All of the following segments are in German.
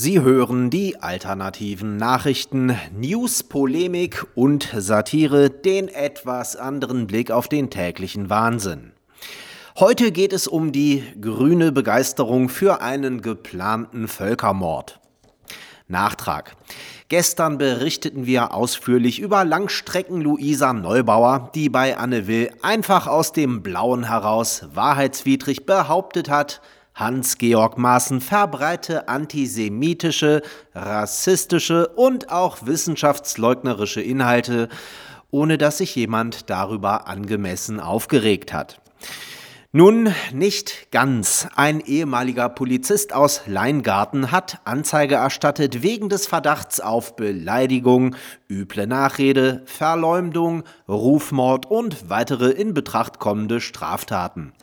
Sie hören die alternativen Nachrichten, News, Polemik und Satire, den etwas anderen Blick auf den täglichen Wahnsinn. Heute geht es um die grüne Begeisterung für einen geplanten Völkermord. Nachtrag. Gestern berichteten wir ausführlich über Langstrecken-Luisa Neubauer, die bei Anne Will einfach aus dem Blauen heraus wahrheitswidrig behauptet hat, Hans-Georg Maaßen verbreite antisemitische, rassistische und auch wissenschaftsleugnerische Inhalte, ohne dass sich jemand darüber angemessen aufgeregt hat. Nun, nicht ganz. Ein ehemaliger Polizist aus Leingarten hat Anzeige erstattet wegen des Verdachts auf Beleidigung, üble Nachrede, Verleumdung, Rufmord und weitere in Betracht kommende Straftaten.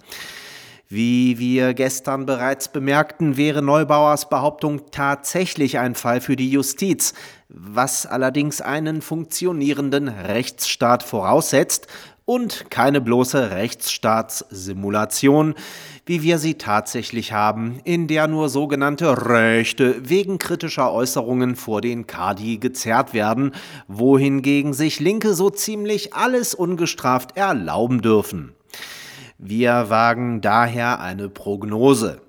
Wie wir gestern bereits bemerkten, wäre Neubauers Behauptung tatsächlich ein Fall für die Justiz, was allerdings einen funktionierenden Rechtsstaat voraussetzt und keine bloße Rechtsstaatssimulation, wie wir sie tatsächlich haben, in der nur sogenannte Rechte wegen kritischer Äußerungen vor den Kadi gezerrt werden, wohingegen sich Linke so ziemlich alles ungestraft erlauben dürfen. Wir wagen daher eine Prognose.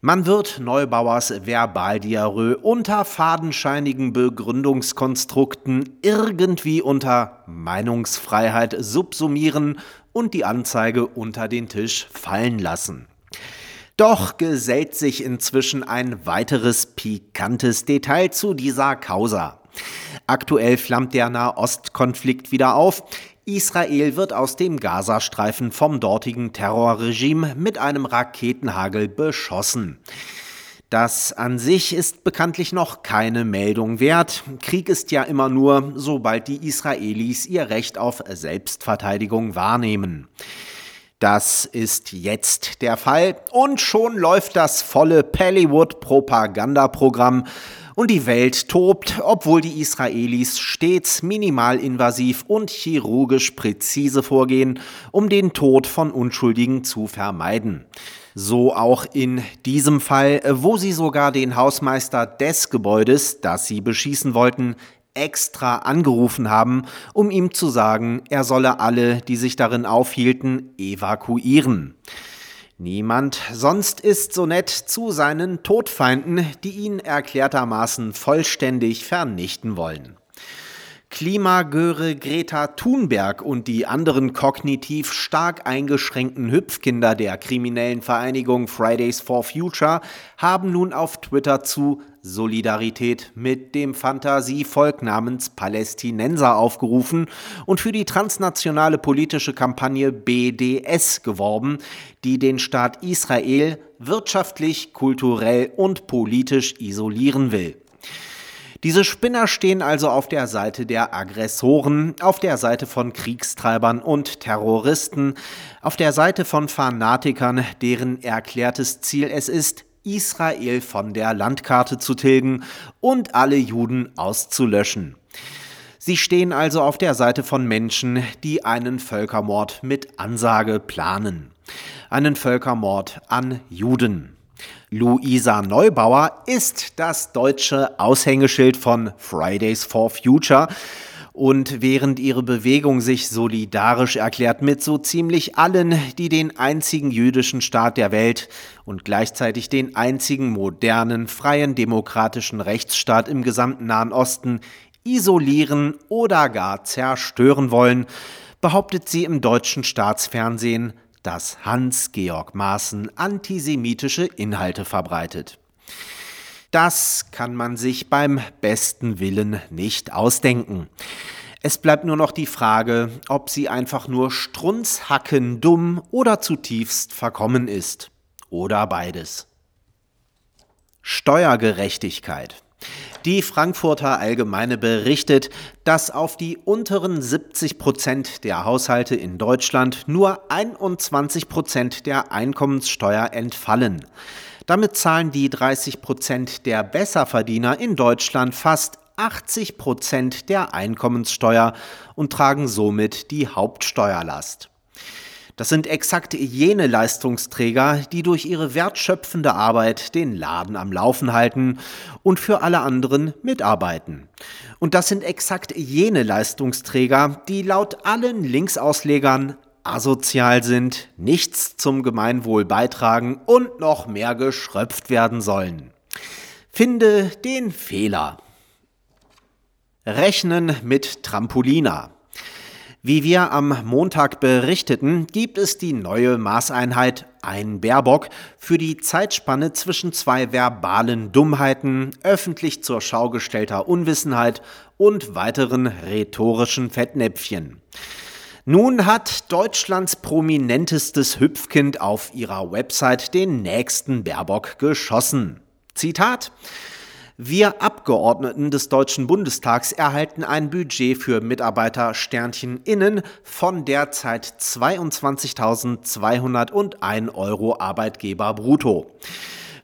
Man wird Neubauers Verbaldiarö unter fadenscheinigen Begründungskonstrukten irgendwie unter Meinungsfreiheit subsumieren und die Anzeige unter den Tisch fallen lassen. Doch gesellt sich inzwischen ein weiteres pikantes Detail zu dieser Causa. Aktuell flammt der Nahostkonflikt wieder auf. Israel wird aus dem Gazastreifen vom dortigen Terrorregime mit einem Raketenhagel beschossen. Das an sich ist bekanntlich noch keine Meldung wert. Krieg ist ja immer nur, sobald die Israelis ihr Recht auf Selbstverteidigung wahrnehmen. Das ist jetzt der Fall und schon läuft das volle Pallywood-Propagandaprogramm und die Welt tobt, obwohl die Israelis stets minimalinvasiv und chirurgisch präzise vorgehen, um den Tod von Unschuldigen zu vermeiden. So auch in diesem Fall, wo sie sogar den Hausmeister des Gebäudes, das sie beschießen wollten, extra angerufen haben, um ihm zu sagen, er solle alle, die sich darin aufhielten, evakuieren. Niemand sonst ist so nett zu seinen Todfeinden, die ihn erklärtermaßen vollständig vernichten wollen. Klimagöre Greta Thunberg und die anderen kognitiv stark eingeschränkten Hüpfkinder der kriminellen Vereinigung Fridays for Future haben nun auf Twitter zu Solidarität mit dem Fantasievolk namens Palästinenser aufgerufen und für die transnationale politische Kampagne BDS geworben, die den Staat Israel wirtschaftlich, kulturell und politisch isolieren will. Diese Spinner stehen also auf der Seite der Aggressoren, auf der Seite von Kriegstreibern und Terroristen, auf der Seite von Fanatikern, deren erklärtes Ziel es ist, Israel von der Landkarte zu tilgen und alle Juden auszulöschen. Sie stehen also auf der Seite von Menschen, die einen Völkermord mit Ansage planen. Einen Völkermord an Juden. Luisa Neubauer ist das deutsche Aushängeschild von Fridays for Future. Und während ihre Bewegung sich solidarisch erklärt mit so ziemlich allen, die den einzigen jüdischen Staat der Welt und gleichzeitig den einzigen modernen, freien, demokratischen Rechtsstaat im gesamten Nahen Osten isolieren oder gar zerstören wollen, behauptet sie im deutschen Staatsfernsehen, dass Hans-Georg Maaßen antisemitische Inhalte verbreitet. Das kann man sich beim besten Willen nicht ausdenken. Es bleibt nur noch die Frage, ob sie einfach nur strunzhacken dumm oder zutiefst verkommen ist. Oder beides. Steuergerechtigkeit. Die Frankfurter Allgemeine berichtet, dass auf die unteren 70 Prozent der Haushalte in Deutschland nur 21 Prozent der Einkommenssteuer entfallen. Damit zahlen die 30 Prozent der Besserverdiener in Deutschland fast 80 Prozent der Einkommenssteuer und tragen somit die Hauptsteuerlast. Das sind exakt jene Leistungsträger, die durch ihre wertschöpfende Arbeit den Laden am Laufen halten und für alle anderen mitarbeiten. Und das sind exakt jene Leistungsträger, die laut allen Linksauslegern asozial sind, nichts zum Gemeinwohl beitragen und noch mehr geschröpft werden sollen. Finde den Fehler. Rechnen mit Trampolina. Wie wir am Montag berichteten, gibt es die neue Maßeinheit ein Baerbock für die Zeitspanne zwischen zwei verbalen Dummheiten, öffentlich zur Schau gestellter Unwissenheit und weiteren rhetorischen Fettnäpfchen. Nun hat Deutschlands prominentestes Hüpfkind auf ihrer Website den nächsten Baerbock geschossen. Zitat wir Abgeordneten des Deutschen Bundestags erhalten ein Budget für Mitarbeiter Sternchen innen von derzeit 22.201 Euro Arbeitgeber brutto.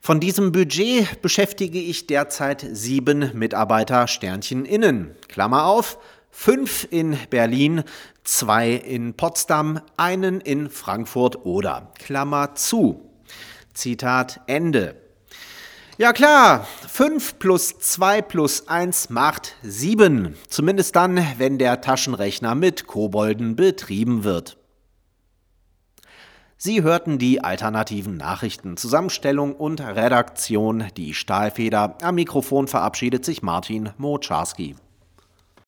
Von diesem Budget beschäftige ich derzeit sieben Mitarbeiter Sternchen innen. Klammer auf, fünf in Berlin, zwei in Potsdam, einen in Frankfurt oder Klammer zu. Zitat Ende. Ja klar, 5 plus 2 plus 1 macht 7. Zumindest dann, wenn der Taschenrechner mit Kobolden betrieben wird. Sie hörten die alternativen Nachrichten, Zusammenstellung und Redaktion, die Stahlfeder. Am Mikrofon verabschiedet sich Martin Moczarski.